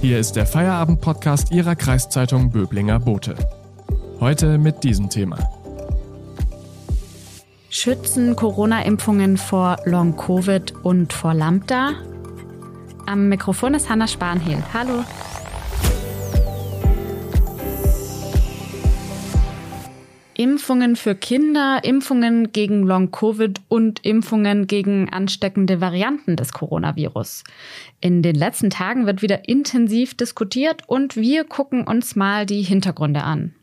Hier ist der Feierabend-Podcast Ihrer Kreiszeitung Böblinger Bote. Heute mit diesem Thema. Schützen Corona-Impfungen vor Long-Covid und vor Lambda? Am Mikrofon ist Hanna Spanhehl. Hallo. Impfungen für Kinder, Impfungen gegen Long-Covid und Impfungen gegen ansteckende Varianten des Coronavirus. In den letzten Tagen wird wieder intensiv diskutiert und wir gucken uns mal die Hintergründe an.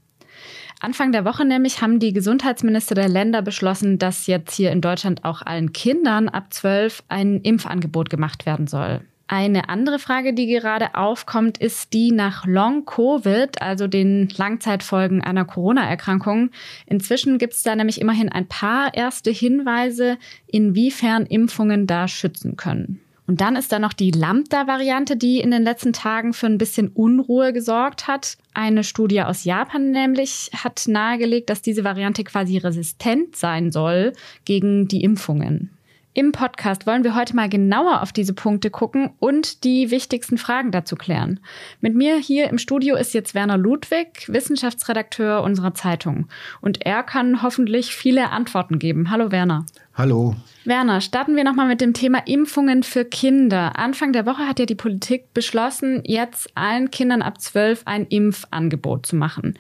Anfang der Woche nämlich haben die Gesundheitsminister der Länder beschlossen, dass jetzt hier in Deutschland auch allen Kindern ab 12 ein Impfangebot gemacht werden soll. Eine andere Frage, die gerade aufkommt, ist die nach Long-Covid, also den Langzeitfolgen einer Corona-Erkrankung. Inzwischen gibt es da nämlich immerhin ein paar erste Hinweise, inwiefern Impfungen da schützen können. Und dann ist da noch die Lambda-Variante, die in den letzten Tagen für ein bisschen Unruhe gesorgt hat. Eine Studie aus Japan nämlich hat nahegelegt, dass diese Variante quasi resistent sein soll gegen die Impfungen. Im Podcast wollen wir heute mal genauer auf diese Punkte gucken und die wichtigsten Fragen dazu klären. Mit mir hier im Studio ist jetzt Werner Ludwig, Wissenschaftsredakteur unserer Zeitung. Und er kann hoffentlich viele Antworten geben. Hallo Werner. Hallo. Werner, starten wir nochmal mit dem Thema Impfungen für Kinder. Anfang der Woche hat ja die Politik beschlossen, jetzt allen Kindern ab 12 ein Impfangebot zu machen.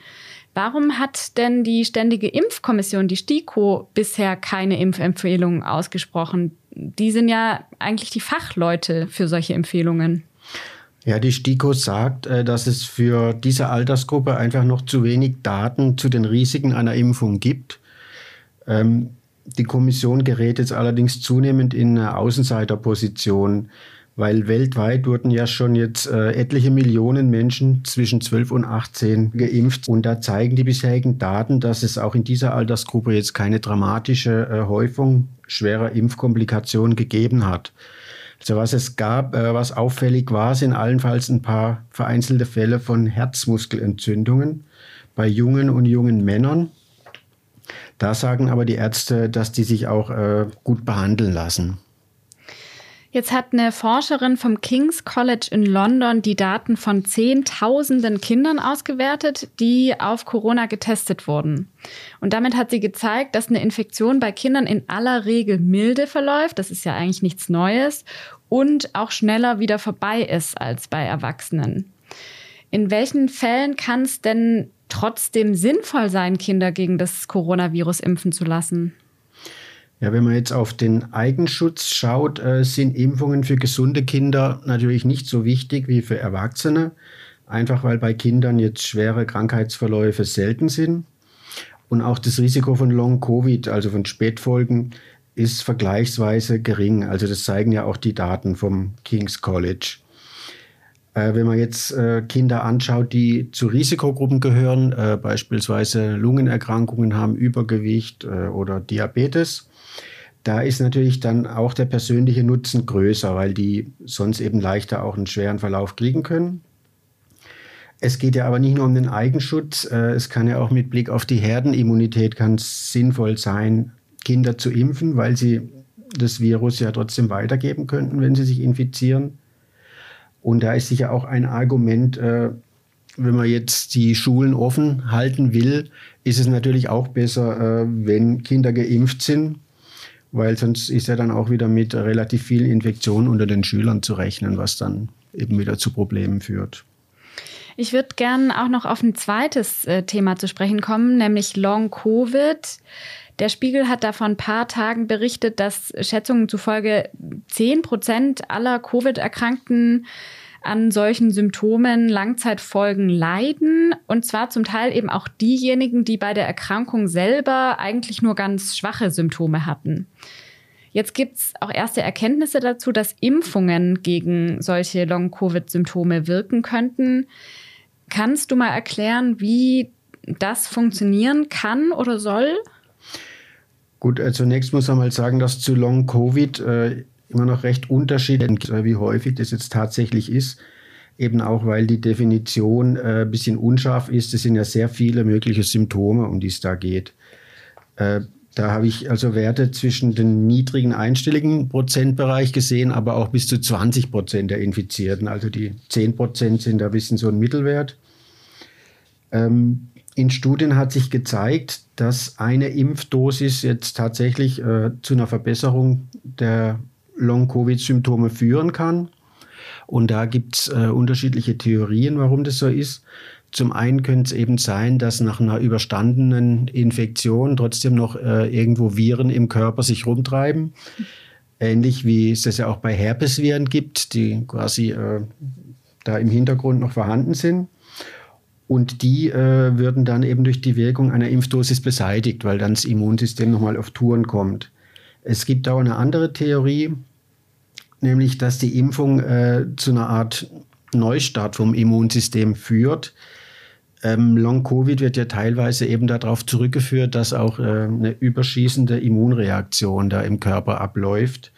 Warum hat denn die Ständige Impfkommission, die STIKO, bisher keine Impfempfehlungen ausgesprochen? Die sind ja eigentlich die Fachleute für solche Empfehlungen. Ja, die STIKO sagt, äh, dass es für diese Altersgruppe einfach noch zu wenig Daten zu den Risiken einer Impfung gibt. Ähm, die Kommission gerät jetzt allerdings zunehmend in eine Außenseiterposition weil weltweit wurden ja schon jetzt äh, etliche Millionen Menschen zwischen 12 und 18 geimpft. Und da zeigen die bisherigen Daten, dass es auch in dieser Altersgruppe jetzt keine dramatische äh, Häufung schwerer Impfkomplikationen gegeben hat. Also was es gab, äh, was auffällig war, sind allenfalls ein paar vereinzelte Fälle von Herzmuskelentzündungen bei jungen und jungen Männern. Da sagen aber die Ärzte, dass die sich auch äh, gut behandeln lassen. Jetzt hat eine Forscherin vom King's College in London die Daten von Zehntausenden Kindern ausgewertet, die auf Corona getestet wurden. Und damit hat sie gezeigt, dass eine Infektion bei Kindern in aller Regel milde verläuft, das ist ja eigentlich nichts Neues, und auch schneller wieder vorbei ist als bei Erwachsenen. In welchen Fällen kann es denn trotzdem sinnvoll sein, Kinder gegen das Coronavirus impfen zu lassen? Ja, wenn man jetzt auf den Eigenschutz schaut, äh, sind Impfungen für gesunde Kinder natürlich nicht so wichtig wie für Erwachsene. Einfach weil bei Kindern jetzt schwere Krankheitsverläufe selten sind. Und auch das Risiko von Long-Covid, also von Spätfolgen, ist vergleichsweise gering. Also das zeigen ja auch die Daten vom King's College. Äh, wenn man jetzt äh, Kinder anschaut, die zu Risikogruppen gehören, beispielsweise Lungenerkrankungen haben, Übergewicht oder Diabetes, da ist natürlich dann auch der persönliche Nutzen größer, weil die sonst eben leichter auch einen schweren Verlauf kriegen können. Es geht ja aber nicht nur um den Eigenschutz, äh, es kann ja auch mit Blick auf die Herdenimmunität ganz sinnvoll sein, Kinder zu impfen, weil sie das Virus ja trotzdem weitergeben könnten, wenn sie sich infizieren. Und da ist sicher auch ein Argument, äh, wenn man jetzt die Schulen offen halten will, ist es natürlich auch besser, äh, wenn Kinder geimpft sind weil sonst ist ja dann auch wieder mit relativ vielen Infektionen unter den Schülern zu rechnen, was dann eben wieder zu Problemen führt. Ich würde gerne auch noch auf ein zweites äh, Thema zu sprechen kommen, nämlich Long Covid. Der Spiegel hat da vor ein paar Tagen berichtet, dass Schätzungen zufolge 10 Prozent aller Covid-Erkrankten an solchen Symptomen, Langzeitfolgen leiden. Und zwar zum Teil eben auch diejenigen, die bei der Erkrankung selber eigentlich nur ganz schwache Symptome hatten. Jetzt gibt es auch erste Erkenntnisse dazu, dass Impfungen gegen solche Long-Covid-Symptome wirken könnten. Kannst du mal erklären, wie das funktionieren kann oder soll? Gut, äh, zunächst muss man mal sagen, dass zu Long-Covid äh, immer noch recht unterschiedlich, wie häufig das jetzt tatsächlich ist. Eben auch, weil die Definition äh, ein bisschen unscharf ist. Es sind ja sehr viele mögliche Symptome, um die es da geht. Äh, Da habe ich also Werte zwischen den niedrigen einstelligen Prozentbereich gesehen, aber auch bis zu 20 Prozent der Infizierten. Also die 10 Prozent sind da ein bisschen so ein Mittelwert. Ähm, in Studien hat sich gezeigt, dass eine Impfdosis jetzt tatsächlich äh, zu einer Verbesserung der Long-Covid-Symptome führen kann. Und da gibt es äh, unterschiedliche Theorien, warum das so ist. Zum einen könnte es eben sein, dass nach einer überstandenen Infektion trotzdem noch äh, irgendwo Viren im Körper sich rumtreiben. Ähnlich wie es das ja auch bei Herpesviren gibt, die quasi äh, da im Hintergrund noch vorhanden sind. Und die äh, würden dann eben durch die Wirkung einer Impfdosis beseitigt, weil dann das Immunsystem nochmal auf Touren kommt. Es gibt auch eine andere Theorie, nämlich dass die Impfung äh, zu einer Art Neustart vom Immunsystem führt. Ähm, Long-Covid wird ja teilweise eben darauf zurückgeführt, dass auch äh, eine überschießende Immunreaktion da im Körper abläuft.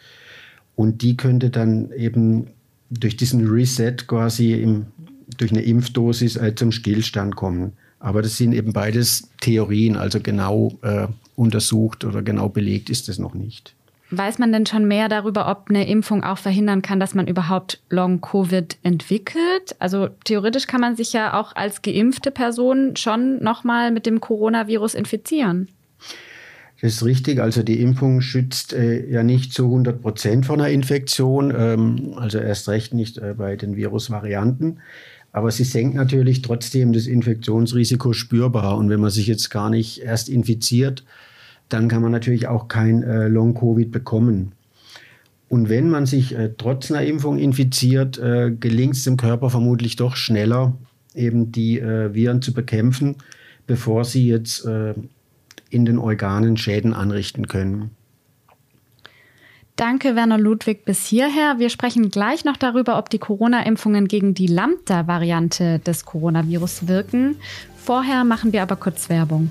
Und die könnte dann eben durch diesen Reset quasi im, durch eine Impfdosis äh, zum Stillstand kommen. Aber das sind eben beides Theorien, also genau äh, untersucht oder genau belegt ist es noch nicht. Weiß man denn schon mehr darüber, ob eine Impfung auch verhindern kann, dass man überhaupt Long-Covid entwickelt? Also theoretisch kann man sich ja auch als geimpfte Person schon nochmal mit dem Coronavirus infizieren. Das ist richtig. Also die Impfung schützt äh, ja nicht zu 100 Prozent vor einer Infektion, ähm, also erst recht nicht äh, bei den Virusvarianten. Aber sie senkt natürlich trotzdem das Infektionsrisiko spürbar. Und wenn man sich jetzt gar nicht erst infiziert, dann kann man natürlich auch kein äh, Long-Covid bekommen. Und wenn man sich äh, trotz einer Impfung infiziert, äh, gelingt es dem Körper vermutlich doch schneller, eben die äh, Viren zu bekämpfen, bevor sie jetzt äh, in den Organen Schäden anrichten können. Danke, Werner Ludwig, bis hierher. Wir sprechen gleich noch darüber, ob die Corona-Impfungen gegen die Lambda-Variante des Coronavirus wirken. Vorher machen wir aber kurz Werbung.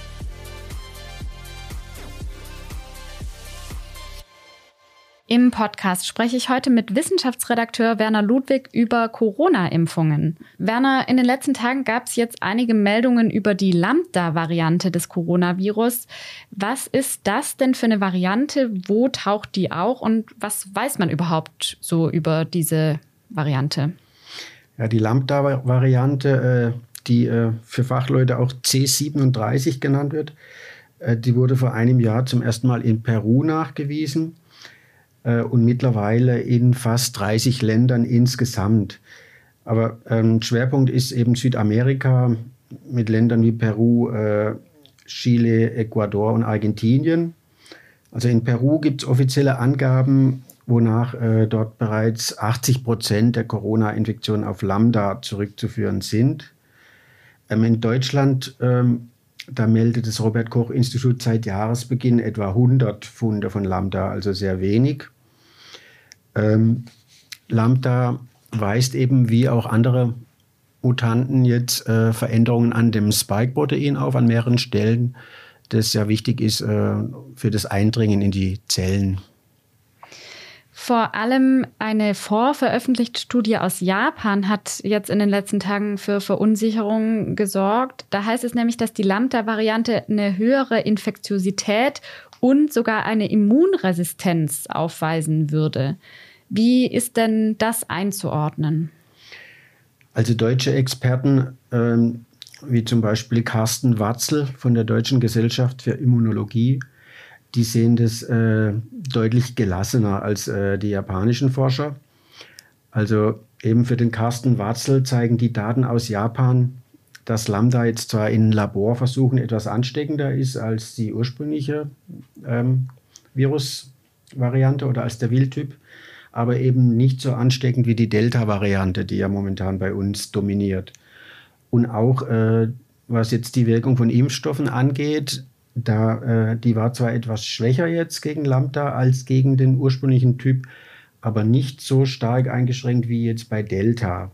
Podcast spreche ich heute mit Wissenschaftsredakteur Werner Ludwig über Corona-Impfungen. Werner, in den letzten Tagen gab es jetzt einige Meldungen über die Lambda-Variante des Coronavirus. Was ist das denn für eine Variante? Wo taucht die auch? Und was weiß man überhaupt so über diese Variante? Ja, die Lambda-Variante, äh, die äh, für Fachleute auch C37 genannt wird, äh, die wurde vor einem Jahr zum ersten Mal in Peru nachgewiesen äh, und mittlerweile in fast 30 Ländern insgesamt. Aber ähm, Schwerpunkt ist eben Südamerika mit Ländern wie Peru, äh, Chile, Ecuador und Argentinien. Also in Peru gibt es offizielle Angaben, wonach äh, dort bereits 80 Prozent der Corona-Infektionen auf Lambda zurückzuführen sind. Ähm, in Deutschland ähm, da meldet das Robert Koch Institut seit Jahresbeginn etwa 100 Funde von Lambda, also sehr wenig. Ähm, Lambda weist eben wie auch andere Mutanten jetzt äh, Veränderungen an dem Spike-Protein auf an mehreren Stellen, das ja wichtig ist äh, für das Eindringen in die Zellen. Vor allem eine vorveröffentlichte Studie aus Japan hat jetzt in den letzten Tagen für Verunsicherung gesorgt. Da heißt es nämlich, dass die Lambda-Variante eine höhere Infektiosität und sogar eine Immunresistenz aufweisen würde. Wie ist denn das einzuordnen? Also deutsche Experten, ähm, wie zum Beispiel Carsten Watzel von der Deutschen Gesellschaft für Immunologie, die sehen das äh, deutlich gelassener als äh, die japanischen Forscher. Also eben für den Carsten Watzel zeigen die Daten aus Japan, dass Lambda jetzt zwar in Laborversuchen etwas ansteckender ist als die ursprüngliche ähm, Virusvariante oder als der Wildtyp, aber eben nicht so ansteckend wie die Delta-Variante, die ja momentan bei uns dominiert. Und auch äh, was jetzt die Wirkung von Impfstoffen angeht, da, äh, die war zwar etwas schwächer jetzt gegen Lambda als gegen den ursprünglichen Typ, aber nicht so stark eingeschränkt wie jetzt bei Delta.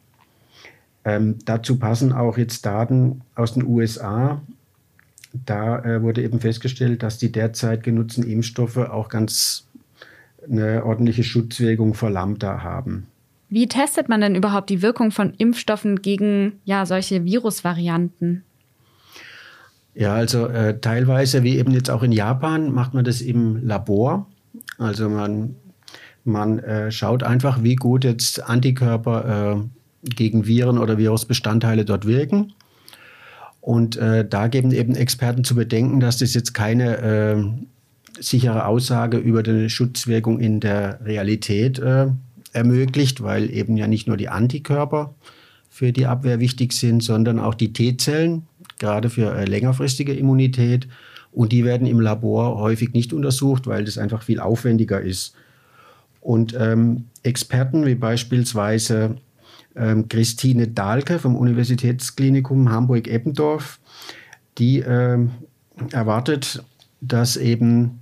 Ähm, dazu passen auch jetzt Daten aus den USA. Da äh, wurde eben festgestellt, dass die derzeit genutzten Impfstoffe auch ganz eine ordentliche Schutzwirkung vor Lambda haben. Wie testet man denn überhaupt die Wirkung von Impfstoffen gegen ja, solche Virusvarianten? Ja, also äh, teilweise, wie eben jetzt auch in Japan, macht man das im Labor. Also man, man äh, schaut einfach, wie gut jetzt Antikörper äh, gegen Viren oder Virusbestandteile dort wirken. Und äh, da geben eben Experten zu bedenken, dass das jetzt keine äh, sichere Aussage über die Schutzwirkung in der Realität äh, ermöglicht, weil eben ja nicht nur die Antikörper für die Abwehr wichtig sind, sondern auch die T-Zellen, gerade für äh, längerfristige Immunität. Und die werden im Labor häufig nicht untersucht, weil das einfach viel aufwendiger ist. Und ähm, Experten wie beispielsweise ähm, Christine Dahlke vom Universitätsklinikum Hamburg-Eppendorf, die ähm, erwartet, dass eben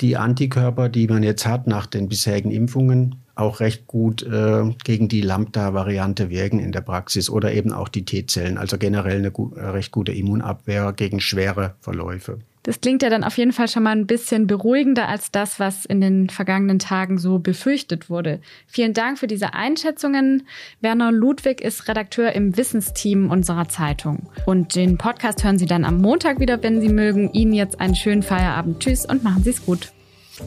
die Antikörper, die man jetzt hat nach den bisherigen Impfungen, auch recht gut äh, gegen die Lambda-Variante wirken in der Praxis oder eben auch die T-Zellen, also generell eine gu äh, recht gute Immunabwehr gegen schwere Verläufe. Das klingt ja dann auf jeden Fall schon mal ein bisschen beruhigender als das, was in den vergangenen Tagen so befürchtet wurde. Vielen Dank für diese Einschätzungen. Werner Ludwig ist Redakteur im Wissensteam unserer Zeitung. Und den Podcast hören Sie dann am Montag wieder, wenn Sie mögen. Ihnen jetzt einen schönen Feierabend. Tschüss und machen Sie es gut.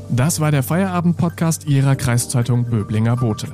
Das war der Feierabend-Podcast Ihrer Kreiszeitung Böblinger Bote.